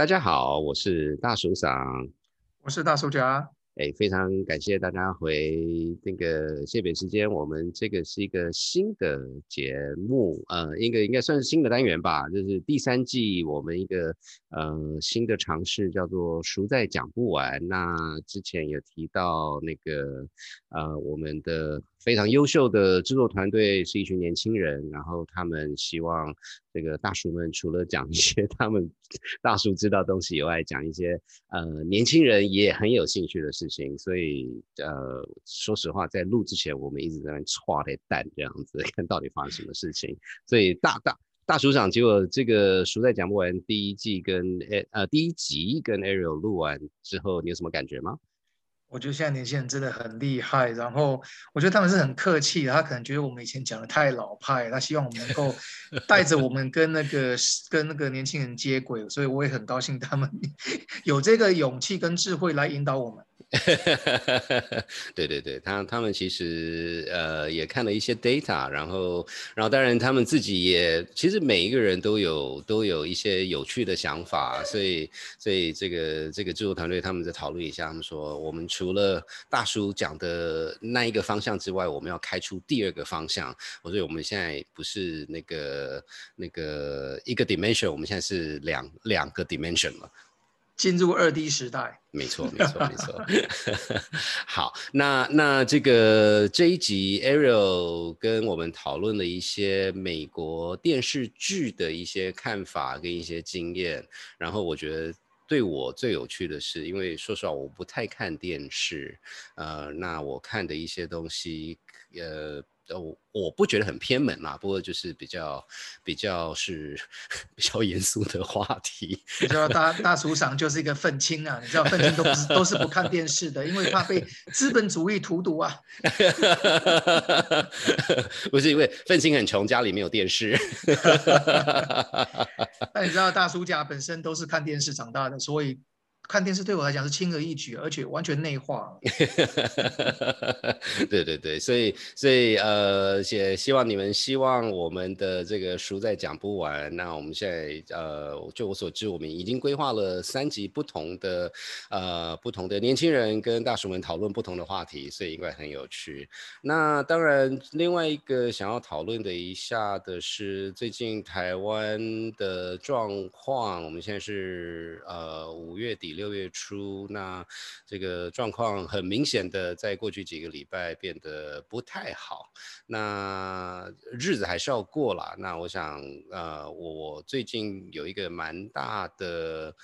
大家好，我是大叔长，我是大叔家。哎，非常感谢大家回那个谢北时间，我们这个是一个新的节目，呃，一个应该算是新的单元吧，就是第三季我们一个呃新的尝试，叫做“熟在讲不完”。那之前有提到那个呃我们的。非常优秀的制作团队是一群年轻人，然后他们希望这个大叔们除了讲一些他们大叔知道东西以外，讲一些呃年轻人也很有兴趣的事情。所以呃，说实话，在录之前，我们一直在那歘的蛋这样子，看到底发生什么事情。所以大大大署长，结果这个熟在讲不完第一季跟呃呃第一集跟 Ariel 录完之后，你有什么感觉吗？我觉得现在年轻人真的很厉害，然后我觉得他们是很客气的，他可能觉得我们以前讲的太老派，他希望我们能够 带着我们跟那个跟那个年轻人接轨，所以我也很高兴他们 有这个勇气跟智慧来引导我们。对对对，他他们其实呃也看了一些 data，然后然后当然他们自己也其实每一个人都有都有一些有趣的想法，所以所以这个这个制作团队他们在讨论一下，他们说我们除了大叔讲的那一个方向之外，我们要开出第二个方向。我说我们现在不是那个那个一个 dimension，我们现在是两两个 dimension 了。进入二 D 时代，没错，没错，没错。好，那那这个这一集，Ariel 跟我们讨论了一些美国电视剧的一些看法跟一些经验。然后我觉得对我最有趣的是，因为说实话我不太看电视，呃，那我看的一些东西，呃。我我不觉得很偏门啦，不过就是比较比较是 比较严肃的话题。你知道大大厨长就是一个愤青啊，你知道愤青都不是都是不看电视的，因为怕被 资本主义荼毒啊。不是因为愤青很穷，家里没有电视。那你知道大叔家本身都是看电视长大的，所以。看电视对我来讲是轻而易举，而且完全内化。对对对，所以所以呃，也希望你们希望我们的这个书再讲不完。那我们现在呃，就我所知，我们已经规划了三集不同的呃不同的年轻人跟大叔们讨论不同的话题，所以应该很有趣。那当然，另外一个想要讨论的一下的是最近台湾的状况。我们现在是呃五月底。六月初，那这个状况很明显的，在过去几个礼拜变得不太好。那日子还是要过了。那我想，呃，我最近有一个蛮大的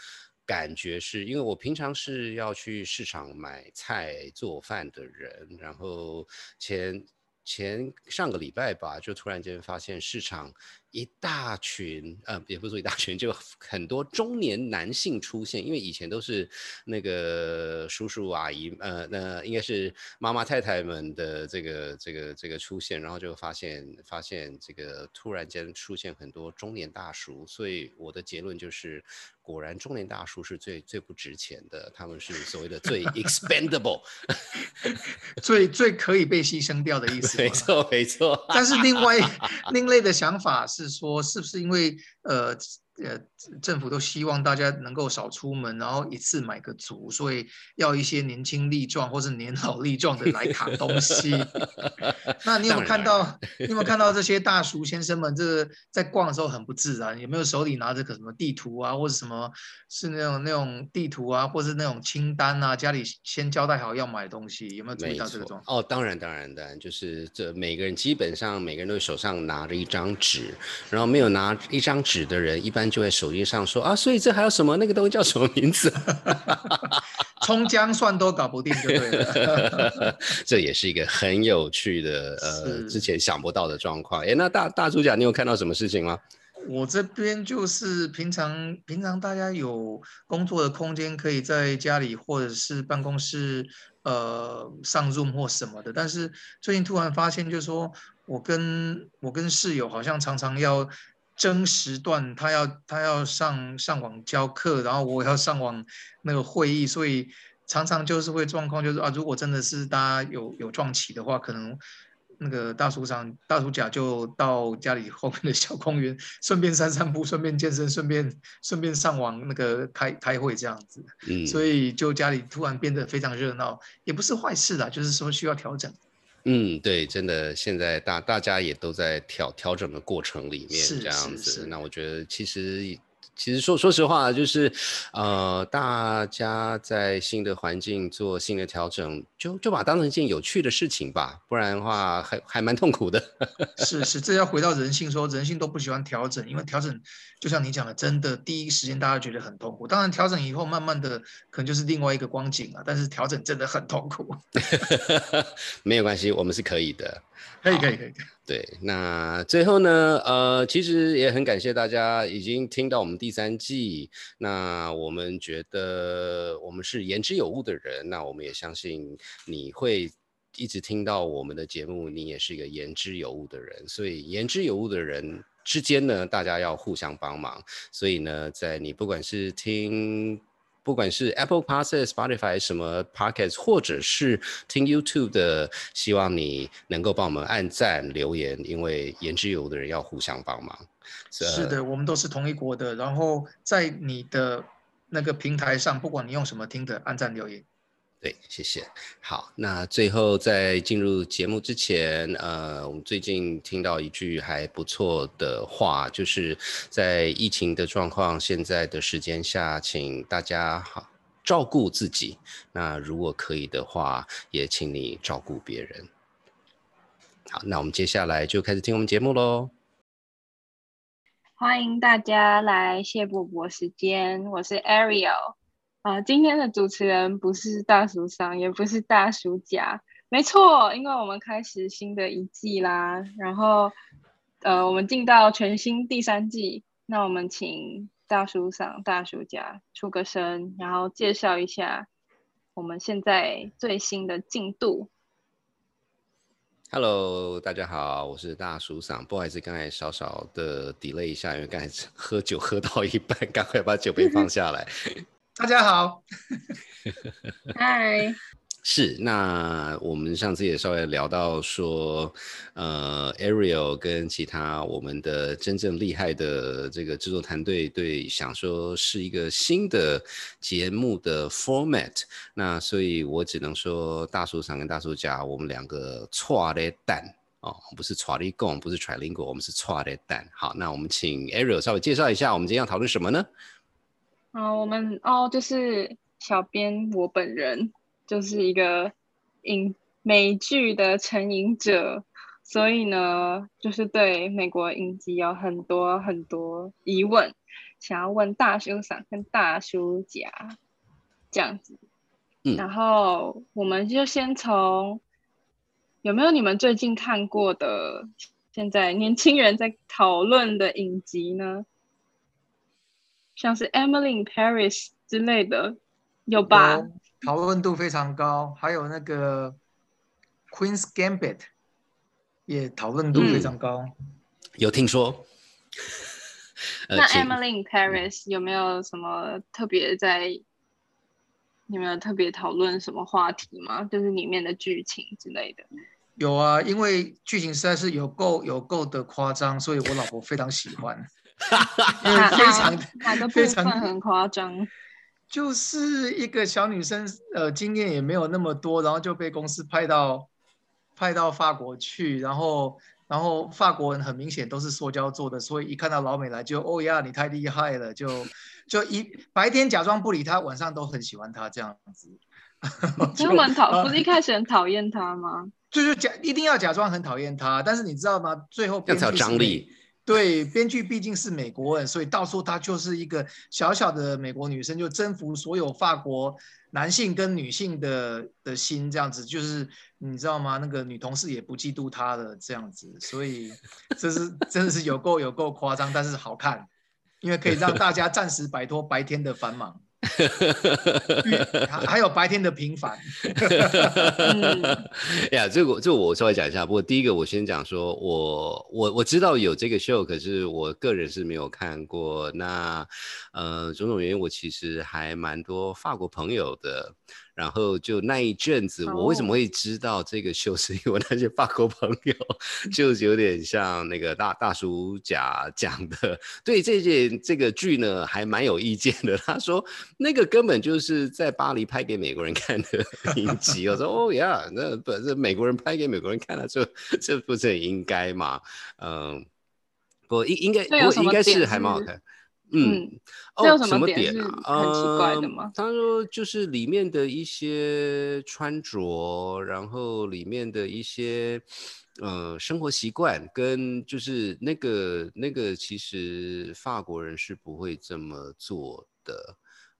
感觉，是因为我平常是要去市场买菜做饭的人，然后前前上个礼拜吧，就突然间发现市场。一大群，呃，也不是说一大群，就很多中年男性出现，因为以前都是那个叔叔阿姨，呃，那应该是妈妈太太们的这个这个这个出现，然后就发现发现这个突然间出现很多中年大叔，所以我的结论就是，果然中年大叔是最最不值钱的，他们是所谓的最 expendable，最最可以被牺牲掉的意思。没错没错，但是另外另类的想法是。说是不是因为呃？呃，政府都希望大家能够少出门，然后一次买个足，所以要一些年轻力壮或是年老力壮的来扛东西。那你有没有看到？你有没有看到这些大叔先生们？这个在逛的时候很不自然，有没有手里拿着个什么地图啊，或者什么是那种那种地图啊，或是那种清单啊？家里先交代好要买东西，有没有注意到这个状况？哦，当然，当然，当然，就是这每个人基本上每个人都手上拿着一张纸，然后没有拿一张纸的人一般。就在手机上说啊，所以这还有什么？那个东西叫什么名字？葱姜蒜都搞不定，就对了。这也是一个很有趣的呃，之前想不到的状况。哎，那大大主角，你有看到什么事情吗？我这边就是平常平常大家有工作的空间，可以在家里或者是办公室呃上 Zoom 或什么的。但是最近突然发现，就是说我跟我跟室友好像常常要。争时段，他要他要上上网教课，然后我要上网那个会议，所以常常就是会状况，就是啊，如果真的是大家有有撞起的话，可能那个大叔上大叔甲就到家里后面的小公园，顺便散散步，顺便健身，顺便顺便上网那个开开会这样子。嗯，所以就家里突然变得非常热闹，也不是坏事啦，就是说需要调整。嗯，对，真的，现在大大家也都在调调整的过程里面，这样子。那我觉得其实。其实说说实话，就是，呃，大家在新的环境做新的调整，就就把当成一件有趣的事情吧，不然的话还还蛮痛苦的。是是，这要回到人性，说人性都不喜欢调整，因为调整就像你讲的，真的第一时间大家觉得很痛苦。当然调整以后，慢慢的可能就是另外一个光景了。但是调整真的很痛苦。没有关系，我们是可以的。可以可以可以。对，那最后呢，呃，其实也很感谢大家已经听到我们第三季。那我们觉得我们是言之有物的人，那我们也相信你会一直听到我们的节目，你也是一个言之有物的人。所以言之有物的人之间呢，大家要互相帮忙。所以呢，在你不管是听。不管是 Apple Podcast、Spotify 什么 Podcast，或者是听 YouTube 的，希望你能够帮我们按赞留言，因为言之有的人要互相帮忙。是的，我们都是同一国的。然后在你的那个平台上，不管你用什么听的，按赞留言。对，谢谢。好，那最后在进入节目之前，呃，我们最近听到一句还不错的话，就是在疫情的状况、现在的时间下，请大家好照顾自己。那如果可以的话，也请你照顾别人。好，那我们接下来就开始听我们节目喽。欢迎大家来谢伯伯时间，我是 Ariel。啊，今天的主持人不是大叔上，也不是大叔家，没错，因为我们开始新的一季啦。然后，呃，我们进到全新第三季，那我们请大叔上、大叔家出个声，然后介绍一下我们现在最新的进度。Hello，大家好，我是大叔嗓，不好意思，刚才稍稍的 delay 一下，因为刚才 喝酒喝到一半，赶快把酒杯放下来。大家好，嗨，是那我们上次也稍微聊到说，呃，Ariel 跟其他我们的真正厉害的这个制作团队对想说是一个新的节目的 format，那所以我只能说大叔长跟大叔甲我们两个错的蛋哦，不是 t r i l g o 不是 trilingual，我们是错的蛋。好，那我们请 Ariel 稍微介绍一下，我们今天要讨论什么呢？哦，我们哦，就是小编我本人就是一个影美剧的成瘾者，所以呢，就是对美国影集有很多很多疑问，想要问大叔伞跟大叔甲这样子。嗯，然后我们就先从有没有你们最近看过的，现在年轻人在讨论的影集呢？像是 Emily in Paris 之类的，有吧？讨论度非常高，还有那个 Queen's Gambit 也讨论度非常高。有听说？那 Emily in Paris 有没有什么特别在？有没有特别讨论什么话题吗？就是里面的剧情之类的。有啊，因为剧情实在是有够有够的夸张，所以我老婆非常喜欢。非常哪个部分很夸张？就是一个小女生，呃，经验也没有那么多，然后就被公司派到派到法国去，然后然后法国人很明显都是塑胶做的，所以一看到老美来就哦呀，你太厉害了，就就一白天假装不理他，晚上都很喜欢他这样子。他们讨不是一开始很讨厌他吗？就是假一定要假装很讨厌他，但是你知道吗？最后要有张力。对，编剧毕竟是美国人，所以到时候她就是一个小小的美国女生，就征服所有法国男性跟女性的的心，这样子就是你知道吗？那个女同事也不嫉妒她的，这样子，所以这是真的是有够有够夸张，但是好看，因为可以让大家暂时摆脱白天的繁忙。还有白天的平凡。呀，这个这我稍微讲一下。不过第一个我先讲说，我我我知道有这个 show，可是我个人是没有看过。那呃，种种原因，我其实还蛮多法国朋友的。然后就那一阵子，我为什么会知道这个秀，是因为我那些法国朋友，就有点像那个大大叔甲讲的，对这件这个剧呢，还蛮有意见的。他说那个根本就是在巴黎拍给美国人看的 影集。我说哦呀，那不是美国人拍给美国人看了，这这不是很应该嘛？嗯，不应应该不应该是还蛮好看。嗯，哦，什么点啊？很奇怪的吗？他说就是里面的一些穿着，然后里面的一些呃生活习惯，跟就是那个那个，其实法国人是不会这么做的。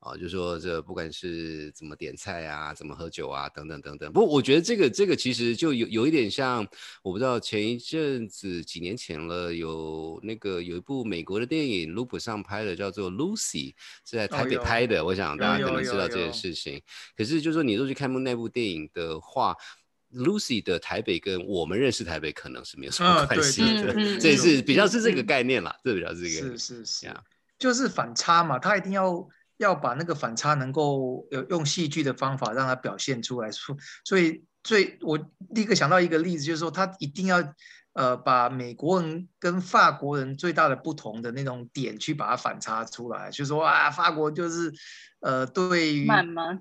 啊，就说这不管是怎么点菜啊，怎么喝酒啊，等等等等。不过我觉得这个这个其实就有有一点像，我不知道前一阵子几年前了，有那个有一部美国的电影，Loop 上拍的，叫做 Lucy，是在台北拍的。我想大家可能知道这件事情。可是就说你都去看那部电影的话，Lucy 的台北跟我们认识台北可能是没有什么关系的。这也是比较是这个概念啦，这比较是这个。是是是，就是反差嘛，他一定要。要把那个反差能够有用戏剧的方法让它表现出来，所所以最我立刻想到一个例子，就是说他一定要呃把美国人跟法国人最大的不同的那种点去把它反差出来，就是说啊法国就是呃对于慢吗？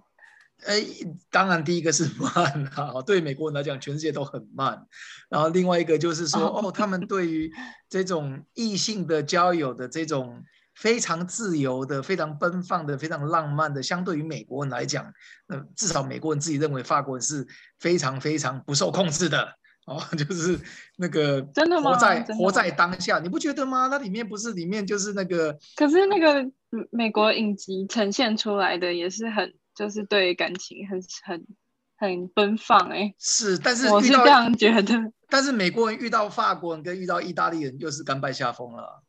哎，当然第一个是慢啊，对美国人来讲全世界都很慢，然后另外一个就是说哦他们对于这种异性的交友的这种。非常自由的、非常奔放的、非常浪漫的，相对于美国人来讲，那至少美国人自己认为法国人是非常非常不受控制的哦，就是那个真的吗？活在活在当下，你不觉得吗？那里面不是里面就是那个，可是那个美国影集呈现出来的也是很，就是对感情很很很奔放哎，是，但是我是这样觉得，但是美国人遇到法国人跟遇到意大利人又是甘拜下风了。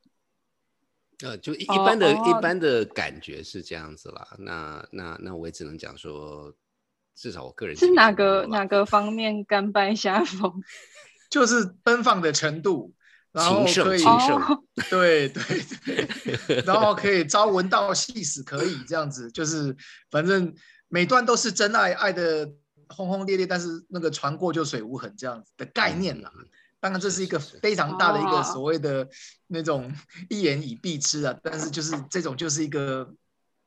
呃，就一一般的一般的感觉是这样子啦。那那那我也只能讲说，至少我个人是哪个哪个方面甘拜下风，就是奔放的程度，然后可以对对对，然后可以朝闻道夕死，可以这样子，就是反正每段都是真爱，爱的轰轰烈烈，但是那个船过就水无痕这样子的概念啦。当然，这是一个非常大的一个所谓的那种 一言以蔽之啊。但是就是这种就是一个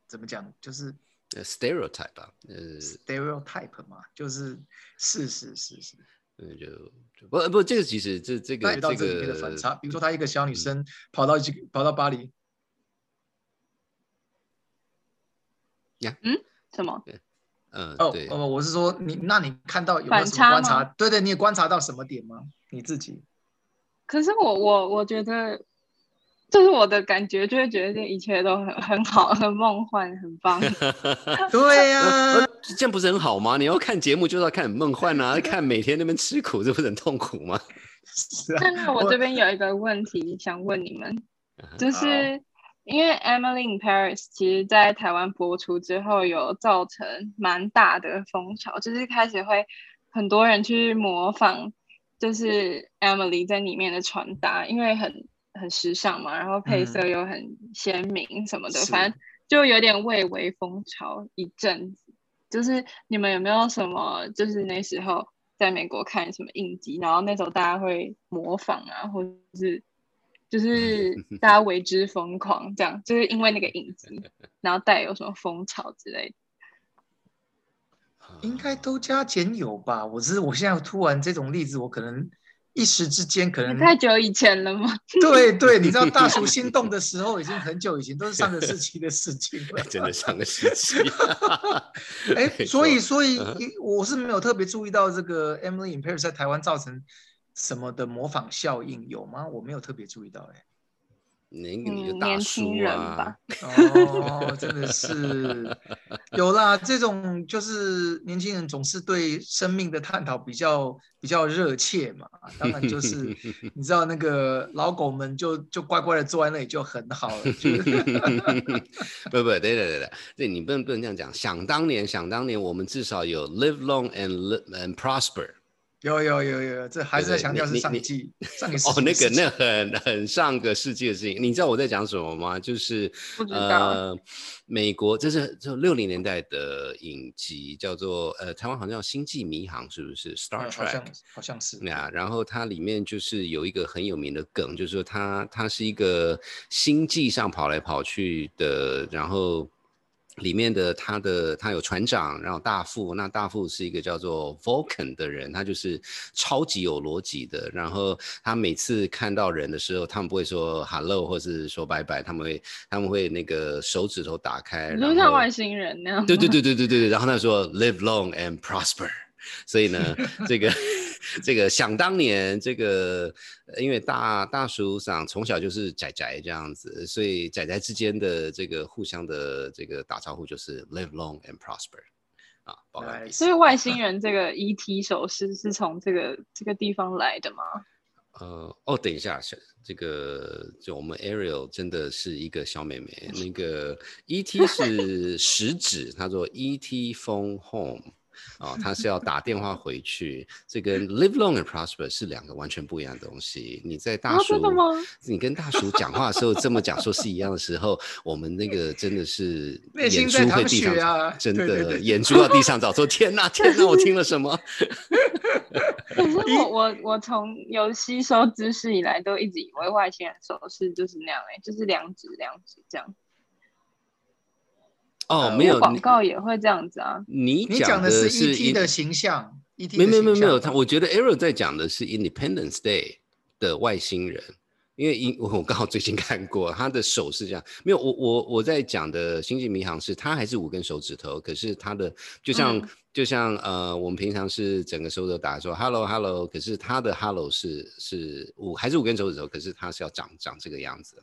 怎么讲，就是 stereotype 啊，呃，stereotype 嘛，就是是是是是，嗯，就不不，这个其实这这个这个的反差，比如说她一个小女生跑到去跑到巴黎，呀，嗯，什么？嗯，哦哦，我是说你，那你看到有没有什么观察？对对，你也观察到什么点吗？你自己？可是我我我觉得，就是我的感觉，就会觉得这一切都很很好，很梦幻，很棒。对呀，这样不是很好吗？你要看节目就是要看很梦幻啊，看每天那边吃苦，这不是很痛苦吗？是啊。那我这边有一个问题想问你们，就是。因为《Emily in Paris》其实，在台湾播出之后，有造成蛮大的风潮，就是开始会很多人去模仿，就是 Emily 在里面的穿搭，因为很很时尚嘛，然后配色又很鲜明什么的，反正就有点蔚为风潮一阵子。就是你们有没有什么，就是那时候在美国看什么影集，然后那时候大家会模仿啊，或者是？就是 大家为之疯狂，这样就是因为那个影子，然后带有什么风潮之类的，应该都加减有吧。我只是我现在突然这种例子，我可能一时之间可能太久以前了吗？对对，你知道大叔心动的时候已经很久以前，都是上个世纪的事情了，真的上个世纪。哎，所以所以我是没有特别注意到这个 Emily in Paris 在台湾造成。什么的模仿效应有吗？我没有特别注意到，哎，那个你就大叔啊，哦，真的是有啦。这种就是年轻人总是对生命的探讨比较比较热切嘛。当然就是 你知道那个老狗们就就乖乖的坐在那里就很好了。不不，对对对对，对你不能不能这样讲。想当年，想当年，我们至少有 live long and live and prosper。有有有有，这还是在强调是上你你季 上一哦，那个那那很很上个世纪的事情，你知道我在讲什么吗？就是不知道呃，美国这是就六零年代的影集，叫做呃台湾好像叫《星际迷航》，是不是？Star Trek 像好像是呀，然后它里面就是有一个很有名的梗，就是说它它是一个星际上跑来跑去的，然后里面的他的他有船长，然后大副，那大副是一个叫做 Vulcan 的人，他就是超级有逻辑的，然后他每次看到人的时候，他们不会说 hello 或是说拜拜，他们会他们会那个手指头打开，就像外星人那样。对对对对对对对，然后他说 live long and prosper，所以呢，这个这个想当年这个，呃因为大大叔上从小就是仔仔这样子，所以仔仔之间的这个互相的这个打招呼就是 live long and prosper，啊，报告。所以外星人这个 ET 手势是从这个这个地方来的吗？呃，哦，等一下，是这个就我们 Ariel 真的是一个小妹妹，那个 ET 是食指，他说 ET phone home。哦，他是要打电话回去，这跟 live long and prosper 是两个完全不一样的东西。你在大啊叔，你跟大叔讲话的时候这么讲说是一样的时候，我们那个真的是眼珠会地上啊真的对对对眼珠要地上找，说 天哪天哪，我听了什么？可是我我我从有吸收知识以来，都一直以为外星人手势就是那样哎、就是两指两指这样。哦，呃没有，广告也会这样子啊。你你讲的是是 ET 的形象，ET 没的形有没有没有没有，他我觉得 Arrow 在讲的是 Independence Day 的外星人，因为因 我刚好最近看过，他的手是这样，没有我我我在讲的星际迷航是他还是五根手指头，可是他的就像、嗯就像呃我们平常是整个手指头打说 Hello Hello，可是他的 Hello 是是五还是五根手指头，可是他是要长长这个样子。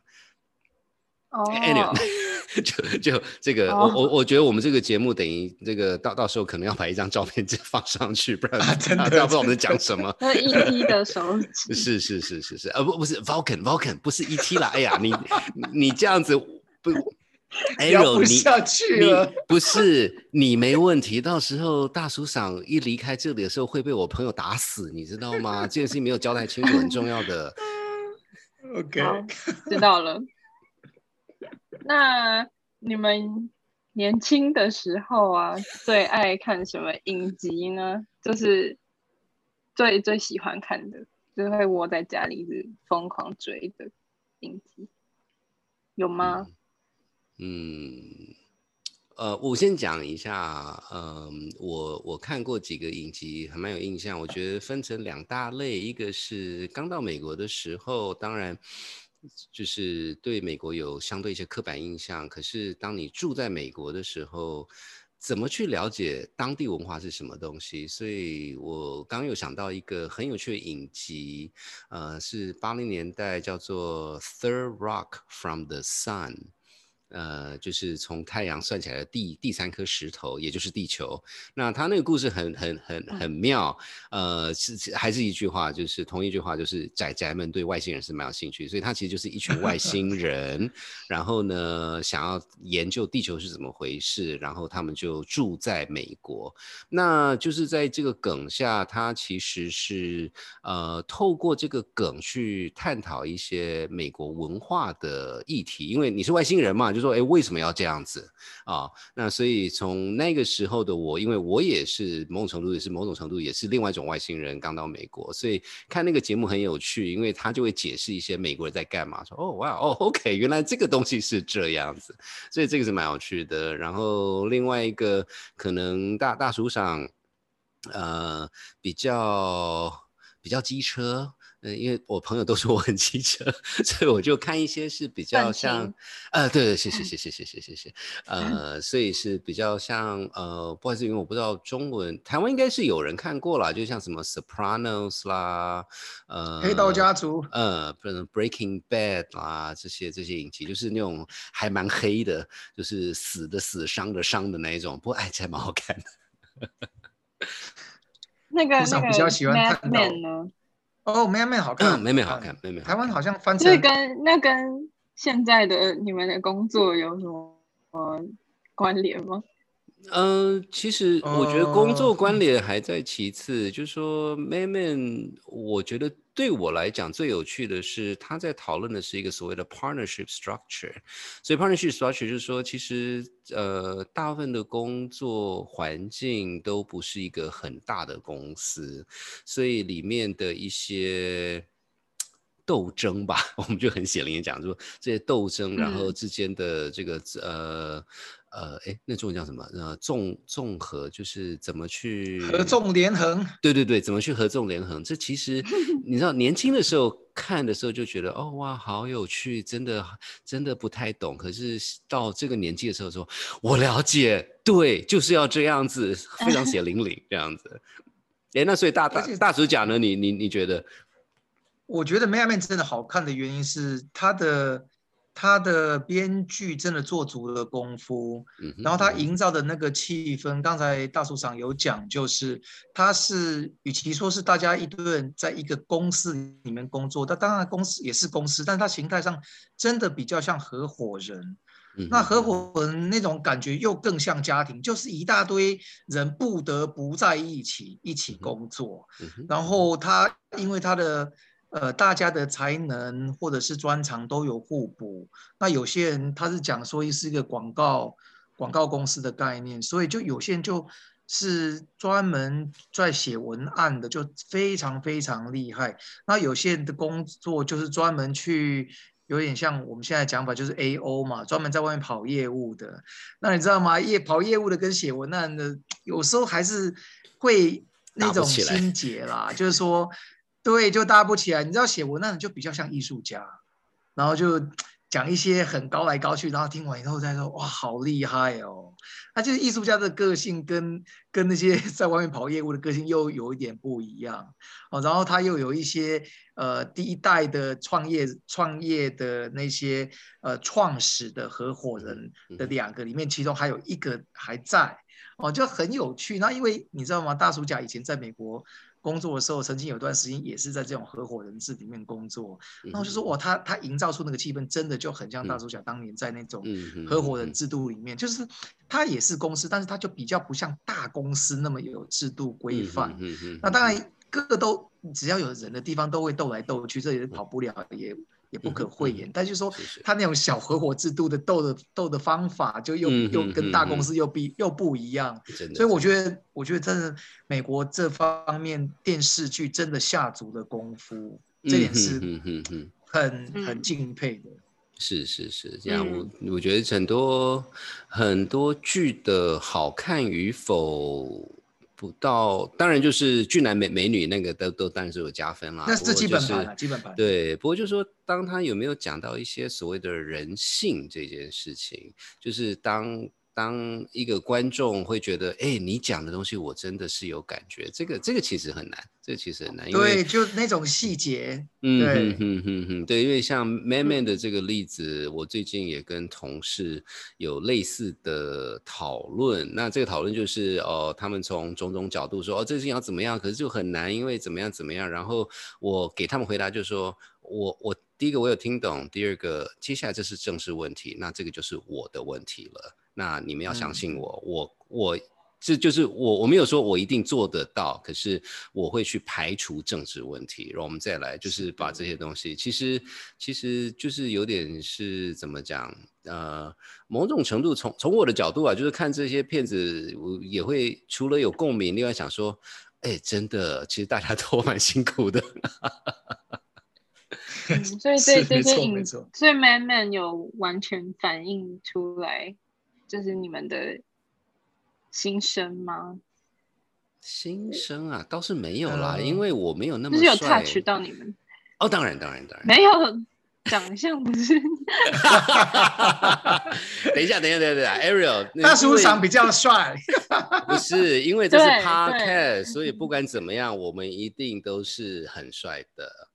哦，Anyway，就就这个，哦我我我觉得我们这个节目等于这个到到时候可能要把一张照片 直接放上去，不然不知道我们在讲什么。那 ET 的手指，是是是是是，呃不不是 Vulcan Vulcan 不是 ET 啦，哎呀你你这样子不聊 Arrow 你不下去。不是你没问题，到时候大叔赏一离开这里的时候会被我朋友打死，你知道吗？这件事情没有交代清楚，很重要的。OK，知道了。那你们年轻的时候啊，最爱看什么影集呢？就是最最喜欢看的，就会窝在家里一直疯狂追的影集，有吗？嗯，呃，我先讲一下，嗯，我我看过几个影集，还蛮有印象。我觉得分成两大类，一个是刚到美国的时候，当然就是对美国有相对一些刻板印象。可是当你住在美国的时候，怎么去了解当地文化是什么东西？所以我刚有想到一个很有趣的影集，呃，是八零年代叫做《Third Rock from the Sun》。呃，就是从太阳算起来的第第三颗石头，也就是地球。那他那个故事很很很很妙，呃，是是还是一句话，就是同一句话，就是仔仔们对外星人是蛮有兴趣，所以他其实就是一群外星人，然后呢，想要研究地球是怎么回事，然后他们就住在美国。那就是在这个梗下，他其实是呃透过这个梗去探讨一些美国文化的议题，因为你是外星人嘛，就说哎为什么要这样子啊？那所以从那个时候的我，因为我也是某种程度也是某种程度也是另外一种外星人，刚到美国，所以看那个节目很有趣，因为他就会解释一些美国人在干嘛，说哦哇哦 OK，原来这个东西是这样子，所以这个是蛮有趣的。然后另外一个可能大大叔上，呃，比较比较机车。嗯，因为我朋友都说我很机车，所以我就看一些是比较像，呃，对对，谢谢谢谢谢谢谢谢，呃，所以是比较像呃，不好意思，因为我不知道中文，台湾应该是有人看过啦，就像什么 Sopranos 啦，呃，黑道家族呃，不能 Breaking Bad 啦，这些这些影集，就是那种还蛮黑的，就是死的死，伤的伤的那一种，不过哎，这还蛮好看的。那个那个比较喜欢 Mad 看到 Men 呢？哦，妹妹好看，妹妹好看，妹妹台湾好像翻这成跟那跟现在的你们的工作有什么呃关联吗？嗯，其实我觉得工作关联还在其次，就是说，Man Man，我觉得对我来讲最有趣的是，他在讨论的是一个所谓的 partnership structure。所以 partnership structure 就是说，其实呃，大部分的工作环境都不是一个很大的公司，所以里面的一些斗争吧，我们就很显灵讲说这些斗争，然后之间的这个呃。呃，哎，那中文叫什么？呃，综综合就是怎么去合纵连横？对对对，怎么去合纵连横？这其实 你知道，年轻的时候看的时候就觉得，哦哇，好有趣，真的真的不太懂。可是到这个年纪的时候，说我了解，对，就是要这样子，非常血淋淋这样子。哎，那所以大大大主讲呢，你你你觉得？我觉得《Man Man》真的好看的原因是它的。他的编剧真的做足了功夫，然后他营造的那个气氛，刚才大叔长有讲，就是他是与其说是大家一堆人在一个公司里面工作，他当然公司也是公司，但是他形态上真的比较像合伙人。那合伙人那种感觉又更像家庭，就是一大堆人不得不在一起一起工作，然后他因为他的。呃，大家的才能或者是专长都有互补。那有些人他是讲说是一个广告广告公司的概念，所以就有些人就是专门在写文案的，就非常非常厉害。那有些人的工作就是专门去，有点像我们现在讲法就是 A O 嘛，专门在外面跑业务的。那你知道吗？业跑业务的跟写文案的，有时候还是会那种心结啦，就是说。对，就搭不起来。你知道写文案就比较像艺术家，然后就讲一些很高来高去，然后听完以后再说哇，好厉害哦。那就是艺术家的个性跟跟那些 在外面跑业务的个性又有一点不一样哦。然后他又有一些呃第一代的创业创业的那些呃创始的合伙人的两个里面，其中还有一个还在哦，就很有趣。那因为你知道吗？大叔家以前在美国。工作的时候，曾经有段时间也是在这种合伙人制里面工作，然后就说哇，他他营造出那个气氛，真的就很像大主角当年在那种合伙人制度里面，就是他也是公司，但是他就比较不像大公司那么有制度规范。那当然，各个都只要有人的地方都会斗来斗去，这也是跑不了也。也不可讳言，但就是说，他那种小合伙制度的斗的斗的方法，就又又跟大公司又比又不一样。所以我觉得，我觉得真的美国这方面电视剧真的下足了功夫，这点是很很敬佩的。是是是，这样我我觉得很多很多剧的好看与否。不到，当然就是俊男美美女那个都都当然是有加分啦。那是基本盘，基本盘。对，不过就是说，当他有没有讲到一些所谓的人性这件事情，就是当。当一个观众会觉得，哎，你讲的东西我真的是有感觉，这个这个其实很难，这个其实很难，因为对，就那种细节，嗯哼哼哼哼，对，因为像 Man Man 的这个例子，我最近也跟同事有类似的讨论，那这个讨论就是哦，他们从种种角度说，哦，这事情要怎么样，可是就很难，因为怎么样怎么样，然后我给他们回答就是说，我我第一个我有听懂，第二个接下来这是正式问题，那这个就是我的问题了。那你们要相信我，我我这就是我我没有说我一定做得到，可是我会去排除政治问题，然后我们再来就是把这些东西，其实其实就是有点是怎么讲，呃，某种程度从从我的角度啊，就是看这些片子，我也会除了有共鸣，另外想说，哎，真的，其实大家 都蛮辛苦的。所以对这些影，所以 Man Man 有完全反映出来。就是你们的心声吗？心声啊，倒是没有啦，因为我没有那么就是有 touch 到你们哦，当然当然当然没有长相不是。等一下等一下等一下，Ariel 大叔长比较帅，不是因为这是 podcast，所以不管怎么样，我们一定都是很帅的。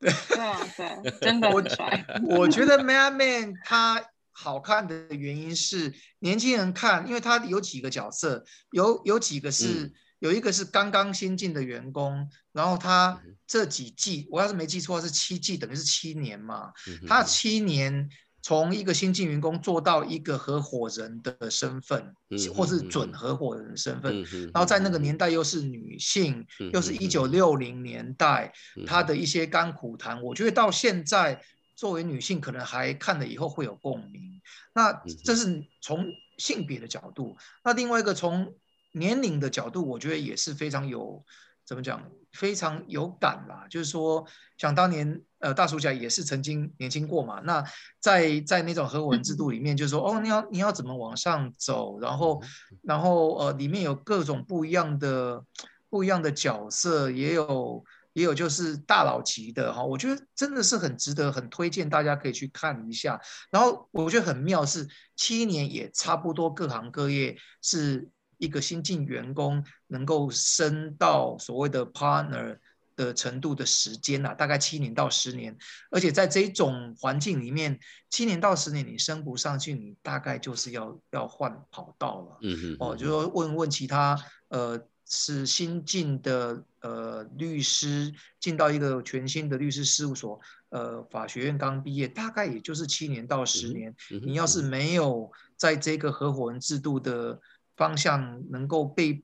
对啊，对，真的很帅。我觉得 Man Man 他。好看的原因是年轻人看，因为他有几个角色，有有几个是有一个是刚刚新进的员工，然后他这几季，我要是没记错是七季，等于是七年嘛，他七年从一个新进员工做到一个合伙人的身份，或是准合伙人的身份，然后在那个年代又是女性，又是一九六零年代，她的一些甘苦谈，我觉得到现在作为女性可能还看了以后会有共鸣。那这是从性别的角度，那另外一个从年龄的角度，我觉得也是非常有。怎么讲？非常有感啦，就是说，想当年，呃，大叔家也是曾经年轻过嘛。那在在那种合伙人制度里面，就是说，哦，你要你要怎么往上走？然后，然后，呃，里面有各种不一样的不一样的角色，也有也有就是大佬级的哈。我觉得真的是很值得，很推荐大家可以去看一下。然后我觉得很妙是七年也差不多，各行各业是。一个新进员工能够升到所谓的 partner 的程度的时间呐，大概七年到十年，而且在这种环境里面，七年到十年你升不上去，你大概就是要要换跑道了。嗯嗯。哦，就说问问其他呃是新进的呃律师进到一个全新的律师事务所，呃法学院刚毕业，大概也就是七年到十年。你要是没有在这个合伙人制度的。方向能够被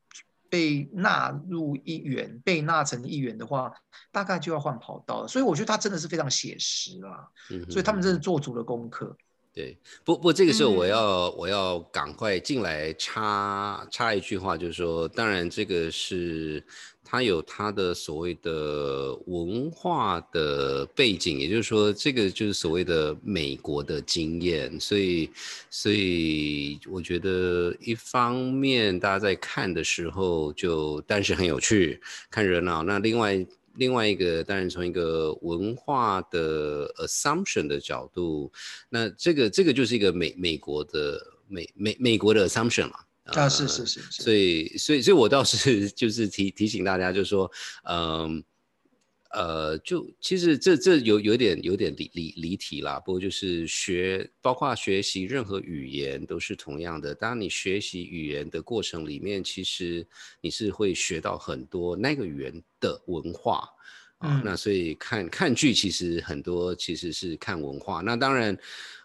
被纳入一员，被纳成一员的话，大概就要换跑道了。所以我觉得他真的是非常写实啊，所以他们真是做足了功课。对，不不，这个时候我要我要赶快进来插插一句话，就是说，当然这个是它有它的所谓的文化的背景，也就是说，这个就是所谓的美国的经验，所以所以我觉得一方面大家在看的时候就但是很有趣，看热闹，那另外。另外一个，当然从一个文化的 assumption 的角度，那这个这个就是一个美美国的美美美国的 assumption 嘛。啊，是是是。所以所以所以我倒是 就是提提醒大家，就是说，嗯。呃，就其实这这有有点有点离离离题啦。不过就是学，包括学习任何语言都是同样的。当你学习语言的过程里面，其实你是会学到很多那个语言的文化啊。那所以看看剧，其实很多其实是看文化。那当然，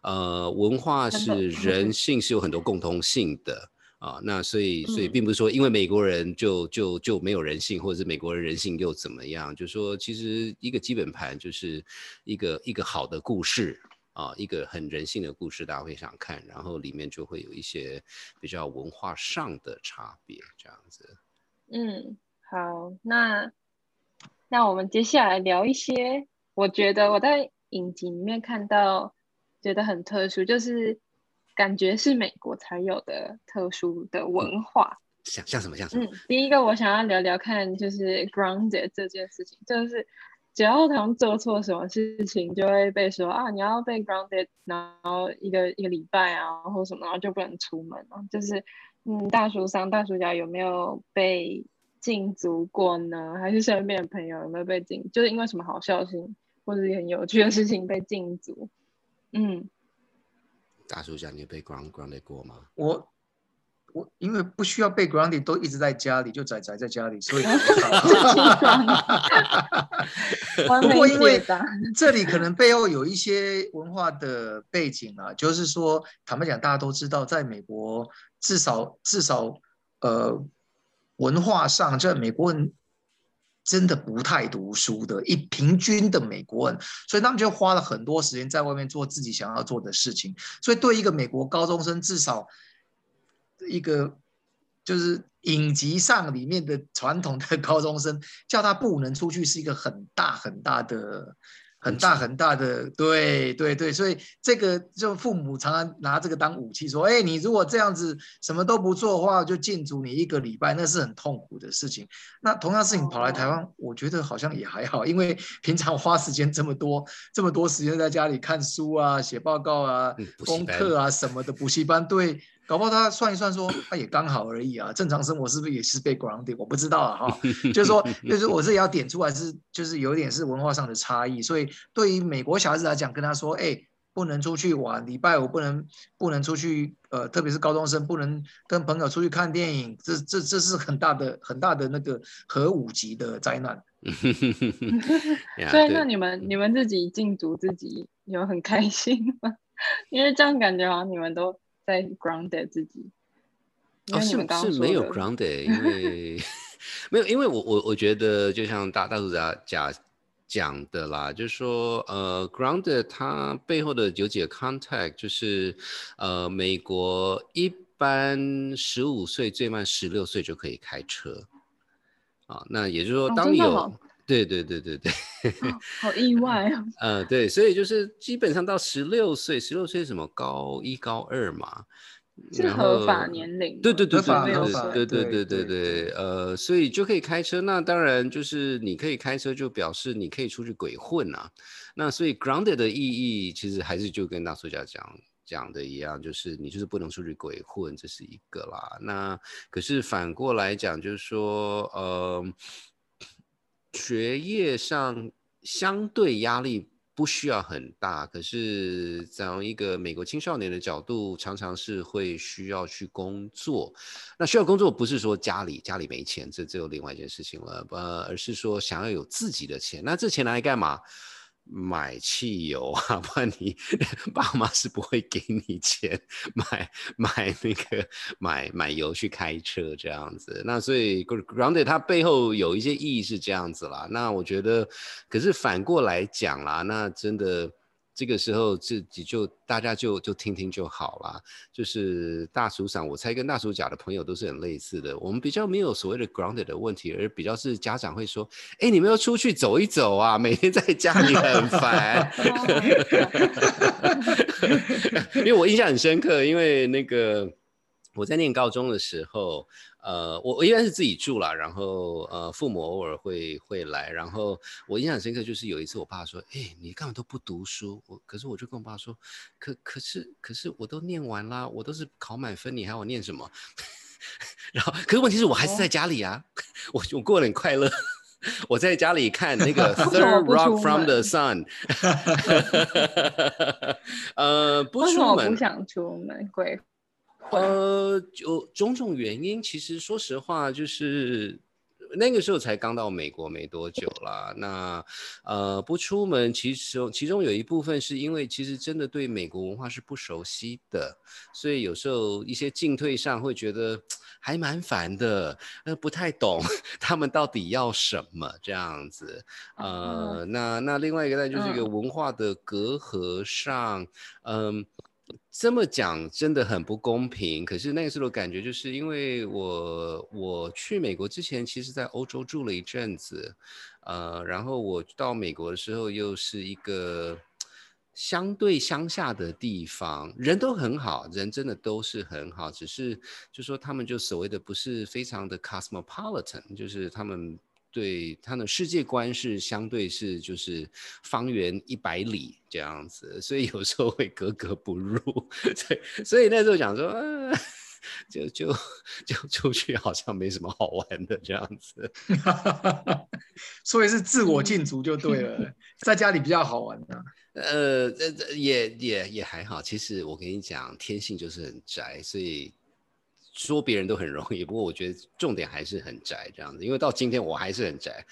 呃，文化是人性是有很多共通性的。啊，那所以所以并不是说因为美国人就就就没有人性，或者是美国人人性又怎么样？就说其实一个基本盘就是一个一个好的故事啊，一个很人性的故事，大家会想看，然后里面就会有一些比较文化上的差别，这样子。嗯，好，那那我们接下来聊一些，我觉得我在影集里面看到觉得很特殊，就是。感觉是美国才有的特殊的文化，像像什么像什么？嗯，第一个我想要聊聊看，就是 grounded 这件事情，就是只要他们做错什么事情，就会被说啊，你要被 grounded，然后一个一个礼拜啊，或什么，然后就不能出门了。就是嗯，大叔上大叔家有没有被禁足过呢？还是身边的朋友有没有被禁？就是因为什么好笑性或者很有趣的事情被禁足？嗯。大叔家，你被 ground grounded 过吗？我我因为不需要被 grounded，都一直在家里，就宅宅在家里，所以。不过因为这里可能背后有一些文化的背景啊，就是说，坦白讲，大家都知道，在美国，至少至少呃，文化上，在美国人。真的不太读书的，一平均的美国人，所以他们就花了很多时间在外面做自己想要做的事情。所以对一个美国高中生，至少一个就是影集上里面的传统的高中生，叫他不能出去，是一个很大很大的。很大很大的，对对对，所以这个就父母常常拿这个当武器，说：“哎，你如果这样子什么都不做的话，就禁足你一个礼拜，那是很痛苦的事情。”那同样事情跑来台湾，我觉得好像也还好，因为平常花时间这么多，这么多时间在家里看书啊、写报告啊、功课啊什么的，补习班对。搞不好他算一算，说他也刚好而已啊。正常生活是不是也是被 grounded？我不知道啊，哈。就是说，就是我这里要点出来是，就是有点是文化上的差异。所以对于美国小孩子来讲，跟他说，哎，不能出去玩，礼拜五不能不能出去，呃，特别是高中生不能跟朋友出去看电影，这这这是很大的很大的那个核武级的灾难。所以那你们你们自己禁足自己有很开心吗？因为这样感觉好像你们都在 grounded 自己。哦，是是没有 grounded，因为 没有，因为我我我觉得就像大大叔家讲讲的啦，就是说呃 grounded 它背后的有几个 contact，就是呃美国一般十五岁最慢十六岁就可以开车啊，那也就是说当你有。对对对对对，好意外啊！呃，对，所以就是基本上到十六岁，十六岁什么高一高二嘛，是合法年龄。对对对对对对对对对对，呃，所以就可以开车。那当然就是你可以开车，就表示你可以出去鬼混啊。那所以 grounded 的意义其实还是就跟大作家讲讲的一样，就是你就是不能出去鬼混，这是一个啦。那可是反过来讲，就是说，呃。学业上相对压力不需要很大，可是从一个美国青少年的角度，常常是会需要去工作。那需要工作不是说家里家里没钱，这这有另外一件事情了，呃，而是说想要有自己的钱。那这钱拿来干嘛？买汽油啊，不然你爸妈是不会给你钱买买那个买买油去开车这样子。那所以 grounded 它背后有一些意义是这样子啦。那我觉得，可是反过来讲啦，那真的。这个时候自己就大家就就听听就好了。就是大暑上，我猜跟大暑假的朋友都是很类似的。我们比较没有所谓的 grounded 的问题，而比较是家长会说：“哎，你们要出去走一走啊，每天在家里很烦。”因为我印象很深刻，因为那个我在念高中的时候。呃，我我一般是自己住了，然后呃，父母偶尔会会来，然后我印象深刻就是有一次我爸说，哎，你干嘛都不读书？我可是我就跟我爸说，可可是可是我都念完啦，我都是考满分，你还要我念什么？然后可是问题是我还是在家里啊，我我过得很快乐，我在家里看那个 Third Rock from the Sun，呃，不出门，不想出门，鬼。呃，就种种原因，其实说实话，就是那个时候才刚到美国没多久啦。那呃，不出门，其实其中有一部分是因为其实真的对美国文化是不熟悉的，所以有时候一些进退上会觉得还蛮烦的，呃，不太懂 他们到底要什么这样子。呃，那那另外一个呢，就是一个文化的隔阂上，嗯。这么讲真的很不公平。可是那个时候感觉就是因为我我去美国之前，其实在欧洲住了一阵子，呃，然后我到美国的时候又是一个相对乡下的地方，人都很好，人真的都是很好，只是就说他们就所谓的不是非常的 cosmopolitan，就是他们。对他的世界观是相对是就是方圆一百里这样子，所以有时候会格格不入。对所以那时候想说，就就就出去好像没什么好玩的这样子。所以是自我禁足就对了，在家里比较好玩的。呃，这这也也也还好。其实我跟你讲，天性就是很宅，所以。说别人都很容易，不过我觉得重点还是很宅这样子，因为到今天我还是很宅，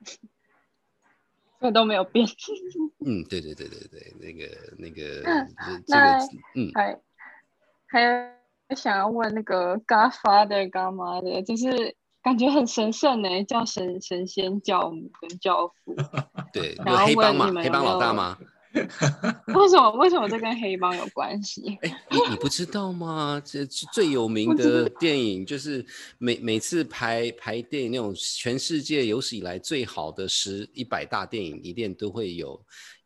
这都没有变。嗯，对对对对对，那个那个这个嗯，还还有想要问那个 Godfather 干嘛的，就是感觉很神圣呢，叫神神仙教母跟教父。对，有黑帮嘛，黑帮老大吗？为什么？为什么这跟黑帮有关系？哎，你你不知道吗？这最有名的电影就是每每次排排电影那种全世界有史以来最好的十一百大电影，一定都会有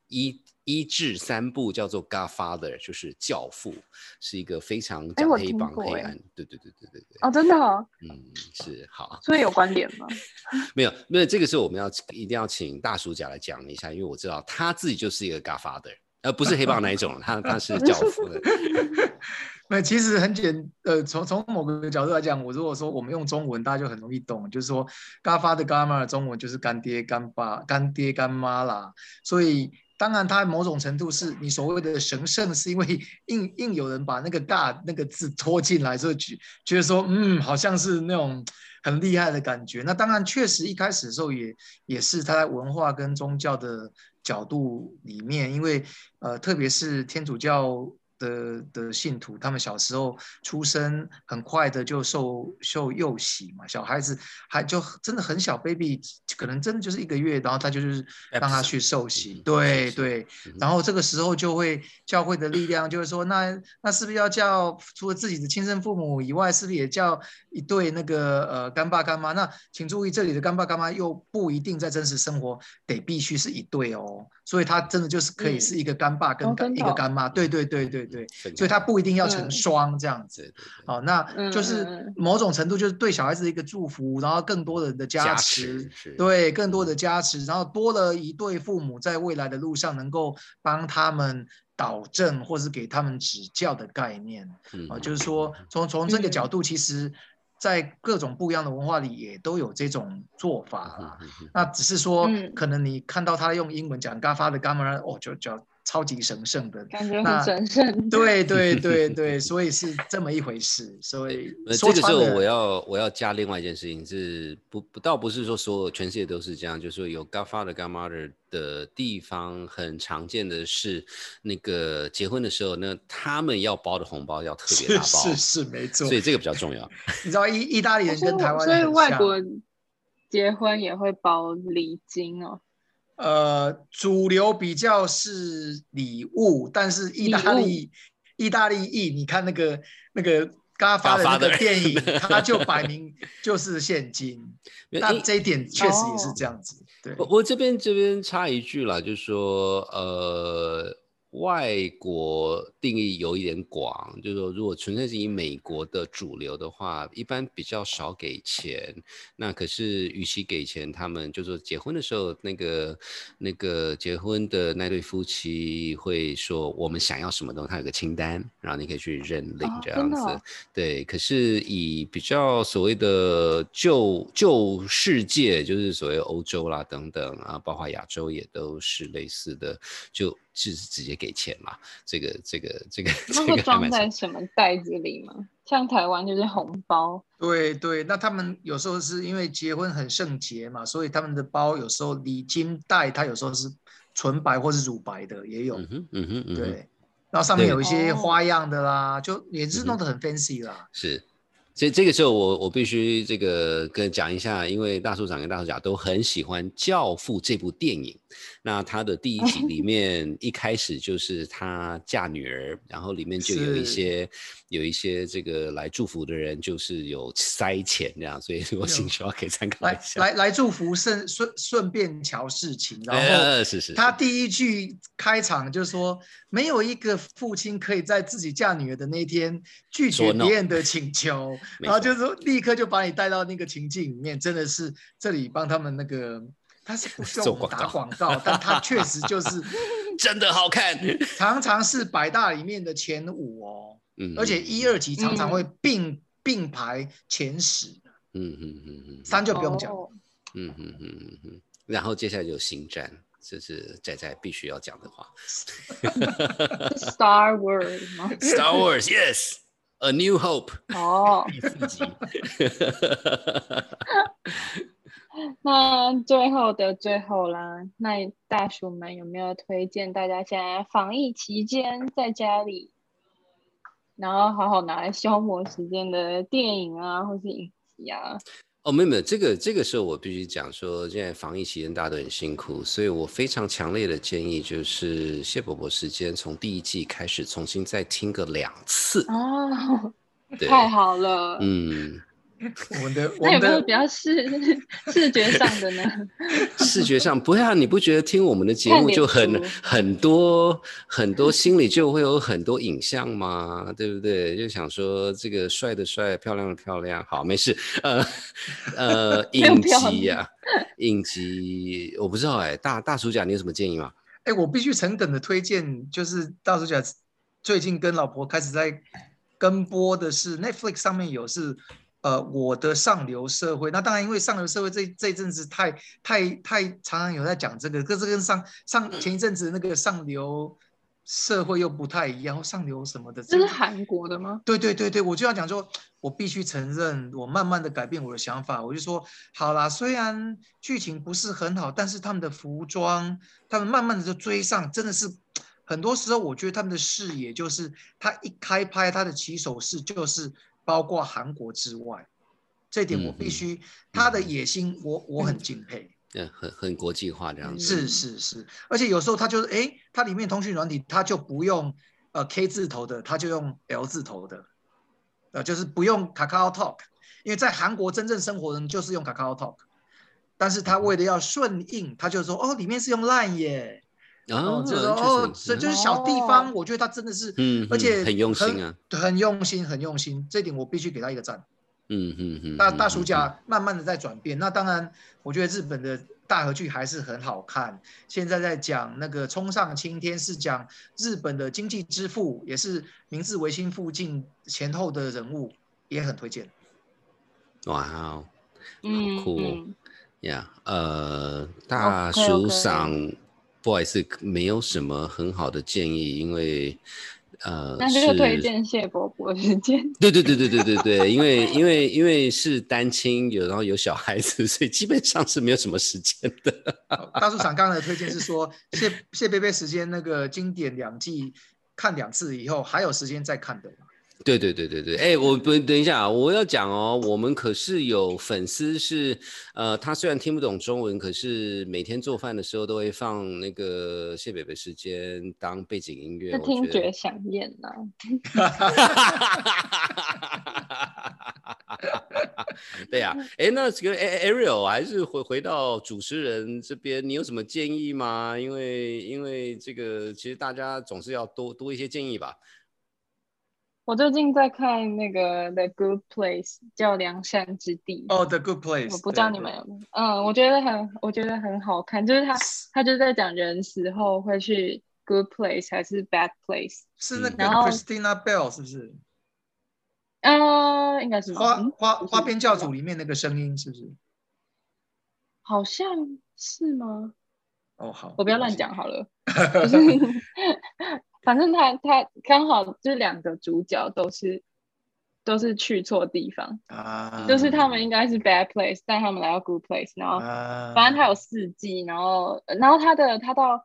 一。一至三部叫做《Godfather》，就是教父，是一个非常讲黑帮黑暗。对对对对对对。哦，真的？嗯，是好。所以有观点吗？没有，没有。这个时候我们要一定要请大叔甲来讲一下，因为我知道他自己就是一个 Godfather，而不是黑帮那一种，他他是教父的。那其实很简，呃，从从某个角度来讲，我如果说我们用中文，大家就很容易懂，就是说 Godfather、Godmother 中文就是干爹、干爸、干爹、干妈啦，所以。当然，它某种程度是你所谓的神圣，是因为硬硬有人把那个“大”那个字拖进来，所以觉觉得说，嗯，好像是那种很厉害的感觉。那当然，确实一开始的时候也也是他在文化跟宗教的角度里面，因为呃，特别是天主教。的的信徒，他们小时候出生很快的就受受幼洗嘛，小孩子还就真的很小，baby 可能真的就是一个月，然后他就是让他去受洗，对对，然后这个时候就会教会的力量就是说，那那是不是要叫除了自己的亲生父母以外，是不是也叫一对那个呃干爸干妈？那请注意，这里的干爸干妈又不一定在真实生活得必须是一对哦，所以他真的就是可以是一个干爸跟干一个干妈，对对对对。对，所以他不一定要成双这样子，好，那就是某种程度就是对小孩子的一个祝福，然后更多人的加持，对，更多的加持，然后多了一对父母在未来的路上能够帮他们导正或是给他们指教的概念，啊，就是说从从这个角度，其实在各种不一样的文化里也都有这种做法啦。那只是说，可能你看到他用英文讲 “Godfather g a m a 哦，就叫。超级神圣的感觉，很神圣。对对对 对，所以是这么一回事。所以这个时候我要我要加另外一件事情，是不不倒不是说所有全世界都是这样，就是说有 Godfather Godmother 的地方，很常见的是那个结婚的时候，呢他们要包的红包要特别大包，是是没错。所以这个比较重要。你知道意意大利人跟台湾人所以外国结婚也会包礼金哦。呃，主流比较是礼物，但是意大利意大利裔，你看那个那个刚发的那个电影，他就摆明 就是现金。那这一点确实也是这样子。对，我这边这边插一句啦，就是说，呃。外国定义有一点广，就是说，如果纯粹是以美国的主流的话，一般比较少给钱。那可是，与其给钱，他们就说结婚的时候，那个那个结婚的那对夫妻会说，我们想要什么东西，他有个清单，然后你可以去认领这样子。对，可是以比较所谓的旧旧世界，就是所谓欧洲啦等等啊，包括亚洲也都是类似的，就。是直接给钱嘛？这个、这个、这个，那会装在什么袋子里吗？像台湾就是红包。对对，那他们有时候是因为结婚很圣洁嘛，所以他们的包有时候礼金袋，它有时候是纯白或是乳白的，也有。嗯哼，嗯对，然后上面有一些花样的啦，就也是弄得很 fancy 啦。是。所以这个时候，我我必须这个跟讲一下，因为大叔长跟大叔甲都很喜欢《教父》这部电影。那他的第一集 里面一开始就是他嫁女儿，然后里面就有一些有一些这个来祝福的人，就是有塞钱这样，所以我请求可以参考一下。来来祝福，顺顺顺便瞧事情。然后是是。他第一句开场就说：“没有一个父亲可以在自己嫁女儿的那一天拒绝别人的请求。”然后就是说，立刻就把你带到那个情境里面，真的是这里帮他们那个，他是不需要打广告，但他确实就是 真的好看，常常是百大里面的前五哦，嗯，而且一二集常常会并并排前十，嗯嗯嗯嗯，三就不用讲，嗯嗯嗯嗯嗯，然后接下来就星战，这是仔仔必须要讲的话，Star Wars 吗？Star Wars，Yes。A New Hope 哦，第四集。那最后的最后啦，那大叔们有没有推荐大家现在防疫期间在家里，然后好好拿来消磨时间的电影啊，或是影集啊？哦，没有没有，这个这个时候我必须讲说，现在防疫期间大家都很辛苦，所以我非常强烈的建议就是谢伯伯时间从第一季开始重新再听个两次哦，太好了，嗯。我们的 那有没有比较视视觉上的呢？视觉上不会啊，你不觉得听我们的节目就很很多很多心里就会有很多影像吗？对不对？就想说这个帅的帅，漂亮的漂亮，好没事。呃呃，影集呀，影集我不知道哎，大大叔甲你有什么建议吗？哎，我必须诚恳的推荐，就是大叔甲最近跟老婆开始在跟播的是 Netflix 上面有是。呃，我的上流社会，那当然，因为上流社会这这阵子太太太常常有在讲这个，可是跟上上前一阵子那个上流社会又不太一样，上流什么的。这是韩国的吗？对对对对，我就要讲说，我必须承认，我慢慢的改变我的想法。我就说，好啦，虽然剧情不是很好，但是他们的服装，他们慢慢的就追上，真的是很多时候，我觉得他们的视野就是他一开拍，他的起手式就是包括韩国之外，这点我必须，他的野心，我我很敬佩。嗯，很很国际化这样子。是是是，而且有时候他就是，哎，它里面通讯软体他就不用呃 K 字头的，他就用 L 字头的，呃，就是不用 Kakao Talk，因为在韩国真正生活人就是用 Kakao Talk，但是他为了要顺应，他就说，哦，里面是用 Line 耶，哦，这就是小地方，我觉得他真的是，嗯，而且很用心啊，很用心，很用心，这点我必须给他一个赞。嗯嗯嗯，大大暑假慢慢的在转变，那当然，我觉得日本的大河剧还是很好看。现在在讲那个冲上青天，是讲日本的经济之父，也是明治维新附近前后的人物，也很推荐。哇哦，嗯，酷呀，呃，大叔赏，不好意思，没有什么很好的建议，因为。呃，那就推荐谢伯伯时间。对对对对对对对，因为因为因为是单亲，有然后有小孩子，所以基本上是没有什么时间的。大叔场刚才的推荐是说，谢谢贝贝时间那个经典两季看两次以后，还有时间再看的。对对对对对，哎，我不等一下，我要讲哦，我们可是有粉丝是，呃，他虽然听不懂中文，可是每天做饭的时候都会放那个谢北北时间当背景音乐，听觉响艳呐。对呀，哎，那这个 Ariel 还是回回到主持人这边，你有什么建议吗？因为因为这个其实大家总是要多多一些建议吧。我最近在看那个《The Good Place》，叫良善之地。哦，《The Good Place》，我不知道你们有没有。嗯，我觉得很，我觉得很好看，就是他，他就在讲人死后会去 Good Place 还是 Bad Place。是那个 Christina Bell 是不是？嗯，应该是。花花花边教主里面那个声音是不是？好像是吗？哦，好，我不要乱讲好了。反正他他刚好就是两个主角都是都是去错地方啊，就是他们应该是 bad place，但他们来到 good place，然后反正他有四季，然后然后他的他到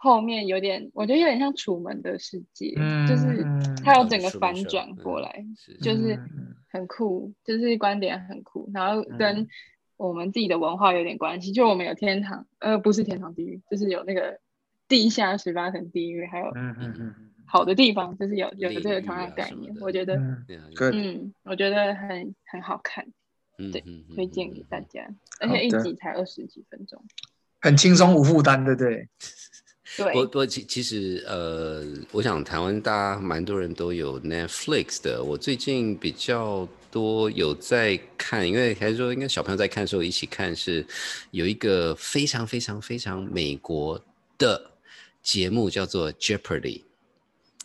后面有点，我觉得有点像楚门的世界，就是他有整个反转过来，就是很酷，就是观点很酷，然后跟我们自己的文化有点关系，就我们有天堂，呃，不是天堂地狱，就是有那个。地下十八层地狱，还有嗯嗯嗯好的地方，就是有有这个同样概念，我觉得嗯，我觉得很很好看，对，推荐给大家，而且一集才二十几分钟，很轻松无负担，对不对？对，不不，其其实呃，我想台湾大家蛮多人都有 Netflix 的，我最近比较多有在看，因为还是说应该小朋友在看的时候一起看，是有一个非常非常非常美国的。节目叫做 Jeopardy，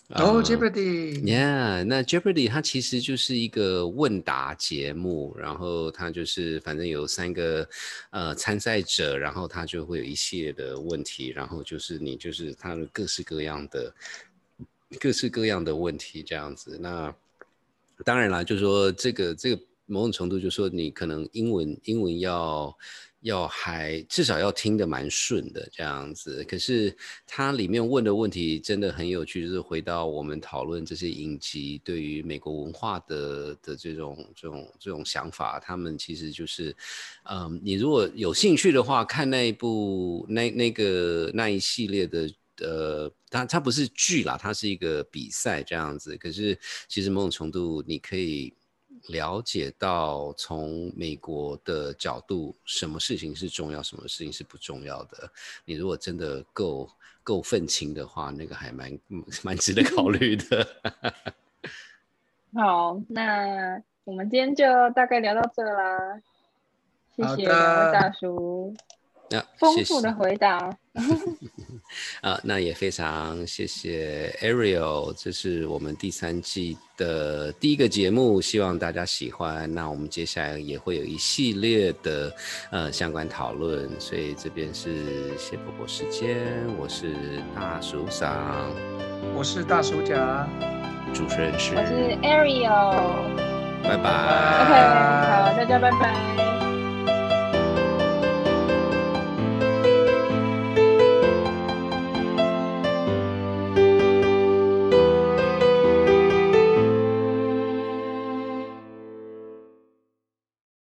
哦，Jeopardy，Yeah，那 Jeopardy 它其实就是一个问答节目，然后它就是反正有三个呃参赛者，然后它就会有一系列的问题，然后就是你就是它的各式各样的各式各样的问题这样子。那当然啦，就是说这个这个某种程度，就是说你可能英文英文要。要还至少要听得蛮顺的这样子，可是它里面问的问题真的很有趣，就是回到我们讨论这些影集对于美国文化的的这种这种这种想法，他们其实就是，嗯，你如果有兴趣的话，看那一部那那个那一系列的，呃，它它不是剧啦，它是一个比赛这样子，可是其实某种程度你可以。了解到从美国的角度，什么事情是重要，什么事情是不重要的。你如果真的够够愤青的话，那个还蛮蛮值得考虑的。好，那我们今天就大概聊到这啦。谢谢两位大叔，丰富的回答。啊，那也非常谢谢 Ariel，这是我们第三季的第一个节目，希望大家喜欢。那我们接下来也会有一系列的呃相关讨论，所以这边是谢伯伯时间，我是大叔长，我是大叔甲，主持人是我是 Ariel，拜拜。OK，好，大家拜拜。